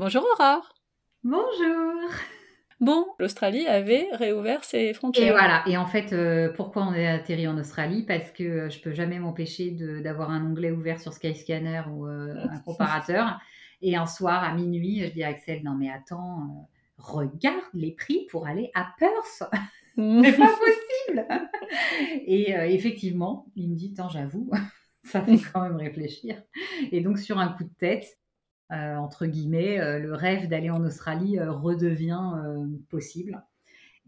Bonjour Aurore. Bonjour. Bon, l'Australie avait réouvert ses frontières. Et voilà. Et en fait, euh, pourquoi on est atterri en Australie? Parce que euh, je peux jamais m'empêcher d'avoir un onglet ouvert sur Skyscanner ou euh, un comparateur. Et un soir à minuit, je dis à Axel non mais attends, regarde les prix pour aller à Perth. C'est pas possible. Et effectivement, il me dit tant j'avoue, ça fait quand même réfléchir. Et donc sur un coup de tête, euh, entre guillemets, euh, le rêve d'aller en Australie euh, redevient possible.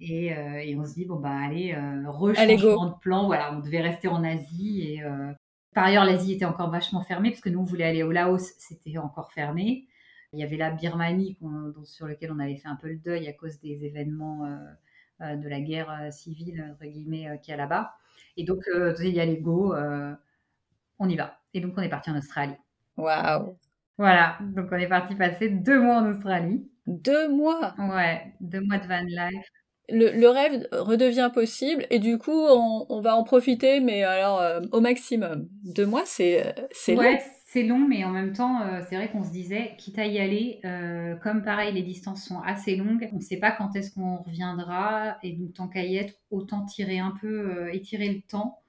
Et, on se dit, bon, bah, allez, rechangement de plan. Voilà, on devait rester en Asie. Et, par ailleurs, l'Asie était encore vachement fermée, parce que nous, on voulait aller au Laos, c'était encore fermé. Il y avait la Birmanie, sur lequel on avait fait un peu le deuil à cause des événements de la guerre civile, entre guillemets, qu'il y a là-bas. Et donc, il y a les go, on y va. Et donc, on est parti en Australie. Waouh voilà, donc on est parti passer deux mois en Australie. Deux mois Ouais, deux mois de van life. Le, rêve redevient possible et du coup on, va en profiter mais alors euh, au maximum. Deux mois c'est euh, c'est ouais, c'est long mais en même temps euh, c'est vrai qu'on se disait quitte à y aller comme pareil les distances sont assez longues on ne sait pas quand est-ce qu'on reviendra et donc tant qu'à y être autant tirer un peu étirer le temps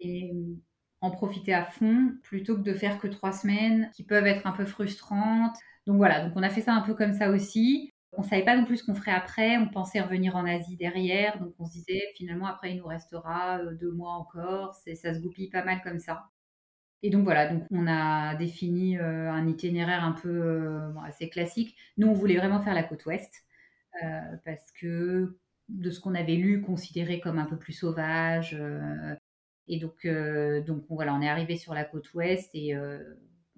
et profiter à fond plutôt que de faire que trois semaines qui peuvent être un peu frustrantes. Donc voilà, donc on a fait ça un peu comme ça aussi. On savait pas non plus ce qu'on ferait après. On pensait revenir en Asie derrière. Donc on se disait finalement après il nous restera euh, deux mois encore. Ça se goupille pas mal comme ça. Et donc voilà, donc on a défini euh, un itinéraire un peu euh, assez classique. Nous on voulait vraiment faire la côte ouest parce que de ce qu'on avait lu, considéré comme un peu plus sauvage, et donc, euh, donc voilà, on est arrivé sur la côte ouest et euh,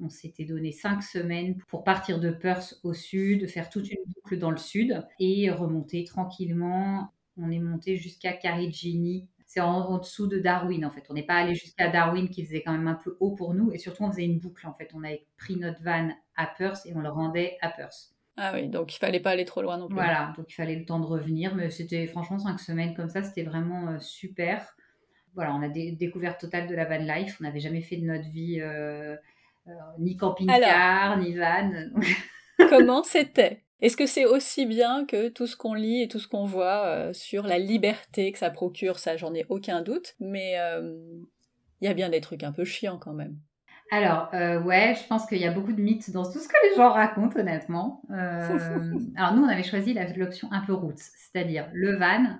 on s'était donné cinq semaines pour partir de Perth au sud, faire toute une boucle dans le sud et remonter tranquillement. On est monté jusqu'à Karijini. C'est en, dessous de Darwin en fait. On n'est pas allé jusqu'à Darwin qui faisait quand même un peu haut pour nous et surtout on faisait une boucle en fait. On avait pris notre van à Perth et on le rendait à Perth. Ah oui, donc il fallait pas aller trop loin non plus. Voilà, donc il fallait le temps de revenir, mais c'était franchement cinq semaines comme ça, c'était vraiment euh, super voilà, on a des découverte totale de la van life. On n'avait jamais fait de notre vie euh, euh, ni camping-car, ni van. comment c'était? Est-ce que c'est aussi bien que tout ce qu'on lit et tout ce qu'on voit euh, sur la liberté que ça procure? Ça, j'en ai aucun doute. Mais il y a bien des trucs un peu chiants quand même. Alors, ouais, je pense qu'il y a beaucoup de mythes dans tout ce que les gens racontent, honnêtement. alors, nous, on avait choisi l'option un peu route, c'est-à-dire le van,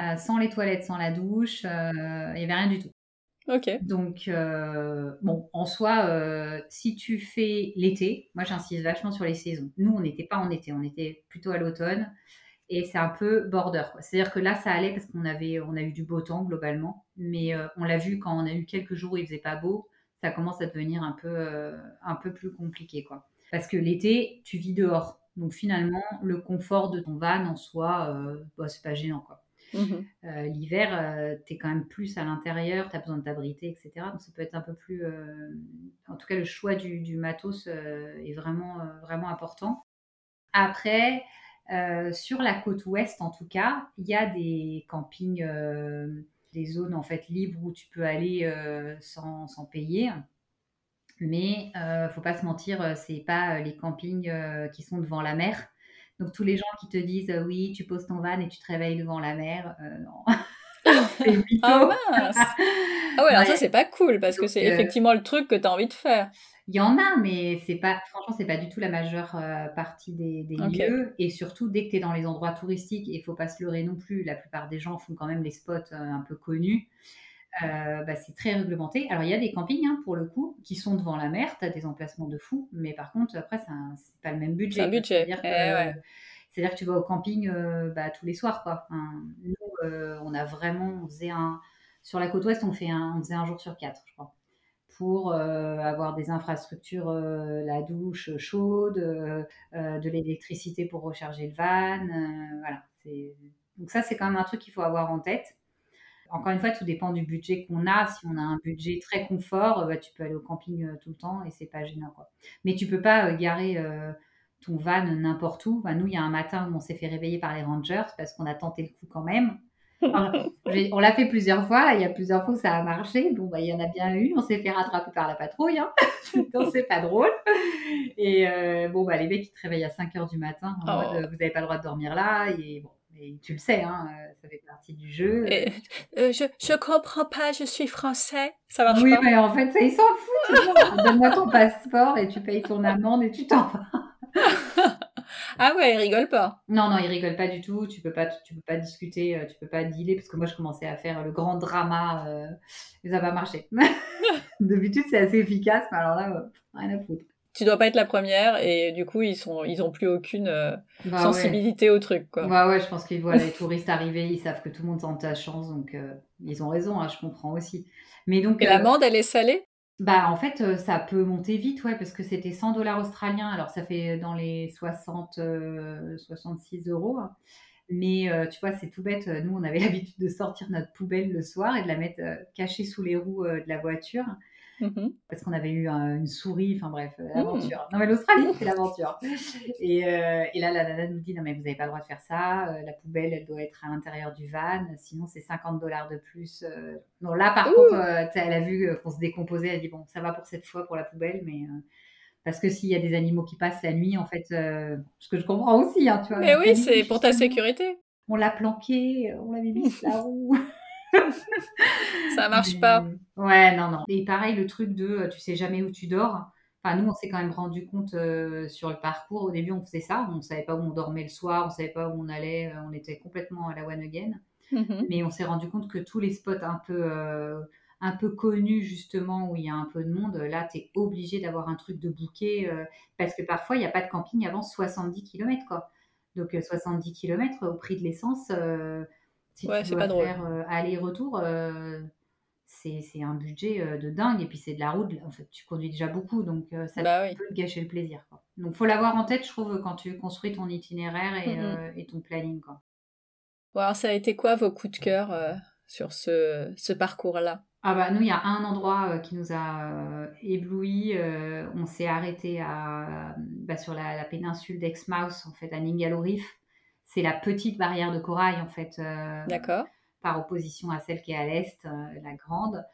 euh, sans les toilettes, sans la douche, euh, il n'y avait rien du tout. Donc, euh, bon, en soi, si tu fais l'été, moi j'insiste vachement sur les saisons. Nous, on n'était pas en été, on était plutôt à l'automne. Et c'est un peu border. C'est-à-dire que là, ça allait parce qu'on avait, on a eu du beau temps globalement. Mais on l'a vu quand on a eu quelques jours où il faisait pas beau, ça commence à devenir un peu, un peu plus compliqué. quoi. Parce que l'été, tu vis dehors. Donc finalement, le confort de ton van en soi, bah, c'est pas gênant. quoi. Mmh euh, l'hiver, euh, tu es quand même plus à l'intérieur, tu as besoin de t'abriter, etc. Donc ça peut être un peu plus... Euh, en tout cas, le choix du, matos est vraiment, vraiment important. Après, sur la côte ouest, en tout cas, il y a des campings, des zones en fait libres où tu peux aller sans, sans, payer. Mais faut pas se mentir, c'est pas les campings qui sont devant la mer. Donc tous les gens qui te disent euh, oui, tu poses ton van et tu te réveilles devant la mer, euh, non. c'est ah mince Ah ouais, alors ça c'est pas cool parce que c'est euh, effectivement le truc que tu as envie de faire. Il y en a, mais c'est pas, franchement, c'est pas du tout la majeure partie des, lieux. Et surtout, dès que tu es dans les endroits touristiques, il faut pas se leurrer non plus, la plupart des gens font quand même les spots un peu connus. Euh, bah, c'est très réglementé. Alors, il y a des campings, hein, pour le coup, qui sont devant la mer. Tu as des emplacements de fou. Mais par contre, après, c'est pas le même budget. C'est un budget. Eh c'est-à-dire que, tu vas au camping euh, bah, tous les soirs. Quoi. nous, euh, on a vraiment... On faisait un... Sur la côte ouest, on, fait un, on faisait un jour sur quatre, je crois. Pour avoir des infrastructures, la douche chaude, de l'électricité pour recharger le van. voilà. Donc ça, c'est quand même un truc qu'il faut avoir en tête. Encore une fois, tout dépend du budget qu'on a. Si on a un budget très confort, bah, tu peux aller au camping euh, tout le temps et c'est pas gênant. Quoi. Mais tu peux pas euh, garer euh, ton van n'importe où. nous, il y a un matin où on s'est fait réveiller par les rangers parce qu'on a tenté le coup quand même. on l'a fait plusieurs fois, il y a plusieurs fois que ça a marché. Bon, bah, il y en a bien une, on s'est fait rattraper par la patrouille. Hein. Donc, c'est pas drôle. Et euh, bon, bah, les mecs, qui te réveillent à 5 h du matin en mode, oh. vous n'avez pas le droit de dormir là. Et bon, tu le sais, hein, euh, ça fait partie du jeu. Euh, je, je comprends pas, je suis français. Ça marche oui, pas. Oui, mais en fait, ça, ils s'en foutent. Donne-moi ton passeport et tu payes ton amende et tu t'en vas. ah ouais, ils rigolent pas. Non, non, ils rigolent pas du tout. Tu peux pas, tu peux pas discuter, euh, tu peux pas dealer parce que moi, je commençais à faire le grand drama, mais ça n'a pas marché. D'habitude, c'est assez efficace, mais alors là, rien à foutre tu dois pas être la première et du coup ils sont ils ont plus aucune euh, bah sensibilité au truc quoi. Bah ouais, je pense qu'ils voient les touristes arriver, ils savent que tout le monde tente ta chance donc euh, ils ont raison, hein, je comprends aussi. Mais donc et euh, l'amende elle est salée? Bah en fait ça peut monter vite ouais parce que c'était 100 dollars australiens alors ça fait dans les 60 66 euros. Hein. Mais tu vois, c'est tout bête. Nous, on avait l'habitude de sortir notre poubelle le soir et de la mettre cachée sous les roues de la voiture. Mmh Parce qu'on avait eu une souris, enfin bref, euh, mmh. l'aventure. Non mais l'Australie, c'est l'aventure. Et, euh, et, là, la nana nous dit, non mais vous n'avez pas le droit de faire ça, euh, la poubelle, elle doit être à l'intérieur du van, sinon c'est 50 dollars de plus. Non, là par contre, elle a vu qu'on se décomposait, elle dit, bon, ça va pour cette fois pour la poubelle, mais... parce que s'il y a des animaux qui passent la nuit, en fait, ce que je comprends aussi, hein, tu vois. Mais oui, c'est pour ta sécurité. On l'a planqué, on l'avait mis sur la roue. ça marche pas. Ouais, non, non. Et pareil, le truc de euh, tu sais jamais où tu dors. Enfin, nous, on s'est quand même rendu compte euh, sur le parcours. Au début, on faisait ça. On savait pas où on dormait le soir, on savait pas où on allait. Euh, on était complètement à la one again. Mm-hmm. Mais on s'est rendu compte que tous les spots un peu, un peu connus, justement, où il y a un peu de monde, là, tu es obligé d'avoir un truc de bouquet. parce que parfois, il n'y a pas de camping avant 70 km, quoi. Donc, 70 km au prix de l'essence si ouais, tu dois faire euh, aller-retour, euh, c'est un budget euh, de dingue. Et puis c'est de la route. En fait, tu conduis déjà beaucoup, donc ça bah peut gâcher le plaisir. Quoi. Donc faut l'avoir en tête, je trouve, quand tu construis ton itinéraire et, mmh et ton planning. Quoi. alors ça a été quoi vos coups de cœur sur ce, ce parcours-là? Ah bah nous, il y a un endroit qui nous a ébloui. on s'est arrêté à, bah, sur la, la péninsule d'Exmouth, en fait, à Ningaloo c'est la petite barrière de corail, en fait. Euh, D'accord. Par opposition à celle qui est à l'est, euh, la grande.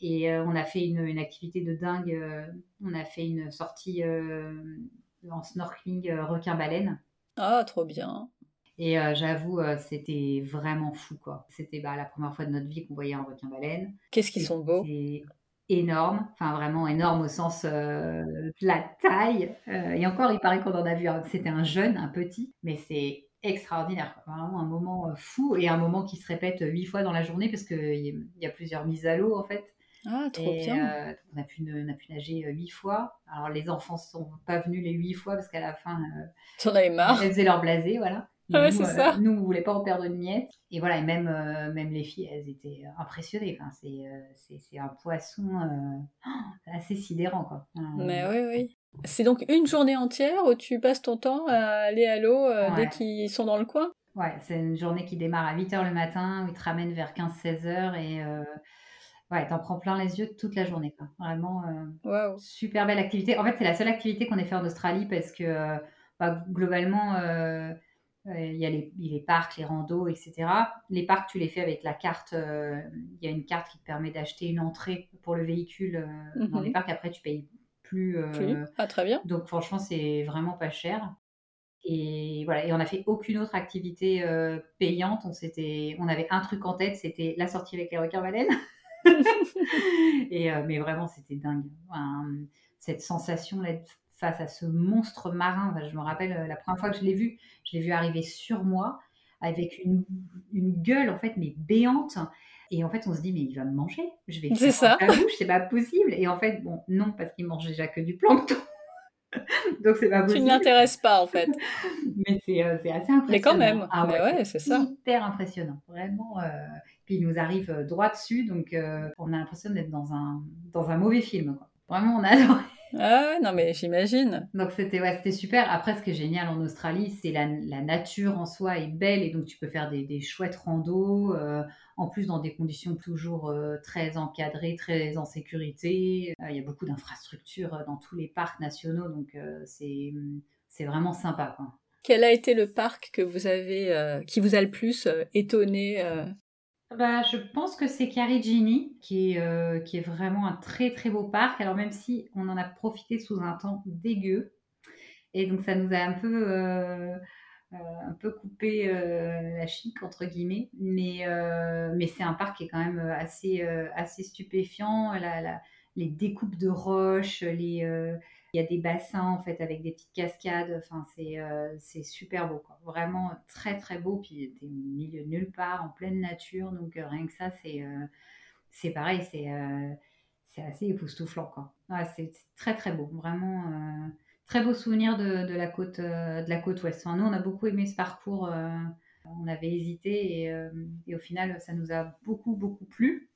Et euh, on a fait une, activité de dingue. on a fait une sortie en snorkeling requin-baleine. Ah, trop bien. Et j'avoue, c'était vraiment fou, quoi. C'était bah, la première fois de notre vie qu'on voyait un requin-baleine. Qu'est-ce qu'ils sont beaux énorme, enfin vraiment énorme au sens de la taille. et encore, il paraît qu'on en a vu, c'était un jeune, un petit, mais c'est extraordinaire. Vraiment un moment euh, fou et un moment qui se répète huit fois dans la journée parce qu'il y a plusieurs mises à l'eau en fait. Ah, trop bien. Euh, on, a pu, on a pu nager euh, huit fois. Alors les enfants sont pas venus les huit fois parce qu'à la fin, euh, marre. Elles faisaient leur blasé, voilà. Ah c'est ça. Nous, on voulait pas en perdre une miette. Et voilà, et même, même les filles, elles étaient impressionnées. Enfin, c'est un poisson assez sidérant, quoi. Mais oui, oui. C'est donc une journée entière où tu passes ton temps à aller à l'eau euh, dès qu'ils sont dans le coin? Ouais, c'est une journée qui démarre à 8h le matin, où ils te ramènent vers 15-16 h et euh, ouais, t'en prends plein les yeux toute la journée. Quoi. Vraiment, euh, super belle activité. En fait, c'est la seule activité qu'on ait fait en Australie parce que euh, bah, globalement, il y a les, les, parcs, les randos, etc. Les parcs, tu les fais avec la carte. Il y a une carte qui te permet d'acheter une entrée pour le véhicule dans les mhm. parcs. Après, tu payes plus. Euh, ah, très bien. Donc franchement, c'est vraiment pas cher. Et voilà, et on n'a fait aucune autre activité euh, payante. On, on avait un truc en tête, c'était la sortie avec les requins-baleines. et, euh, mais vraiment, c'était dingue. cette sensation d'être face à ce monstre marin, je me rappelle la première fois que je l'ai vu, je l'ai vu arriver sur moi avec une, une, gueule en fait, mais béante. Et en fait, on se dit, mais il va me manger. Je vais c'est ça. la bouche, c'est pas possible. Et en fait, bon, non, parce qu'il mange déjà que du plancton. Donc, c'est pas possible. Tu ne l'intéresses pas, en fait. mais euh, c'est, assez impressionnant. Mais quand même. Ah, ouais, c'est, ça. Hyper impressionnant. Vraiment. Euh, puis, il nous arrive euh, droit dessus. Donc, on a l'impression d'être dans un, dans un mauvais film. Quoi. Vraiment, on a adoré. Ah non, mais j'imagine. Donc c'était ouais, c'était super. Après, ce qui est génial en Australie, c'est la, la, nature en soi est belle et donc tu peux faire des, des chouettes randos, euh, en plus dans des conditions toujours euh, très encadrées, très en sécurité. Euh, il y a beaucoup d'infrastructures dans tous les parcs nationaux, donc c'est c'est vraiment sympa. Quoi. Quel a été le parc que vous avez, qui vous a le plus étonné Bah, je pense que c'est Carigini qui est, heu, qui est vraiment un très, très beau parc. Alors même si on en a profité sous un temps dégueu et donc ça nous a un peu, heu heu, un peu coupé, «la chic» entre guillemets, mais mais c'est un parc qui est quand même, assez, assez stupéfiant. La les découpes de roches, les, il y a des bassins en fait avec des petites cascades, enfin c'est, c'est super beau. Vraiment très, très beau, puis tu es au milieu de nulle part, en pleine nature, donc heu, rien que ça c'est, c'est pareil, c'est, heu, c'est assez époustouflant c'est très, très beau, vraiment, très beau souvenir de de la côte, de la côte ouest. Enfin nous on a beaucoup aimé ce parcours, on avait hésité et et au final ça nous a beaucoup, beaucoup plu.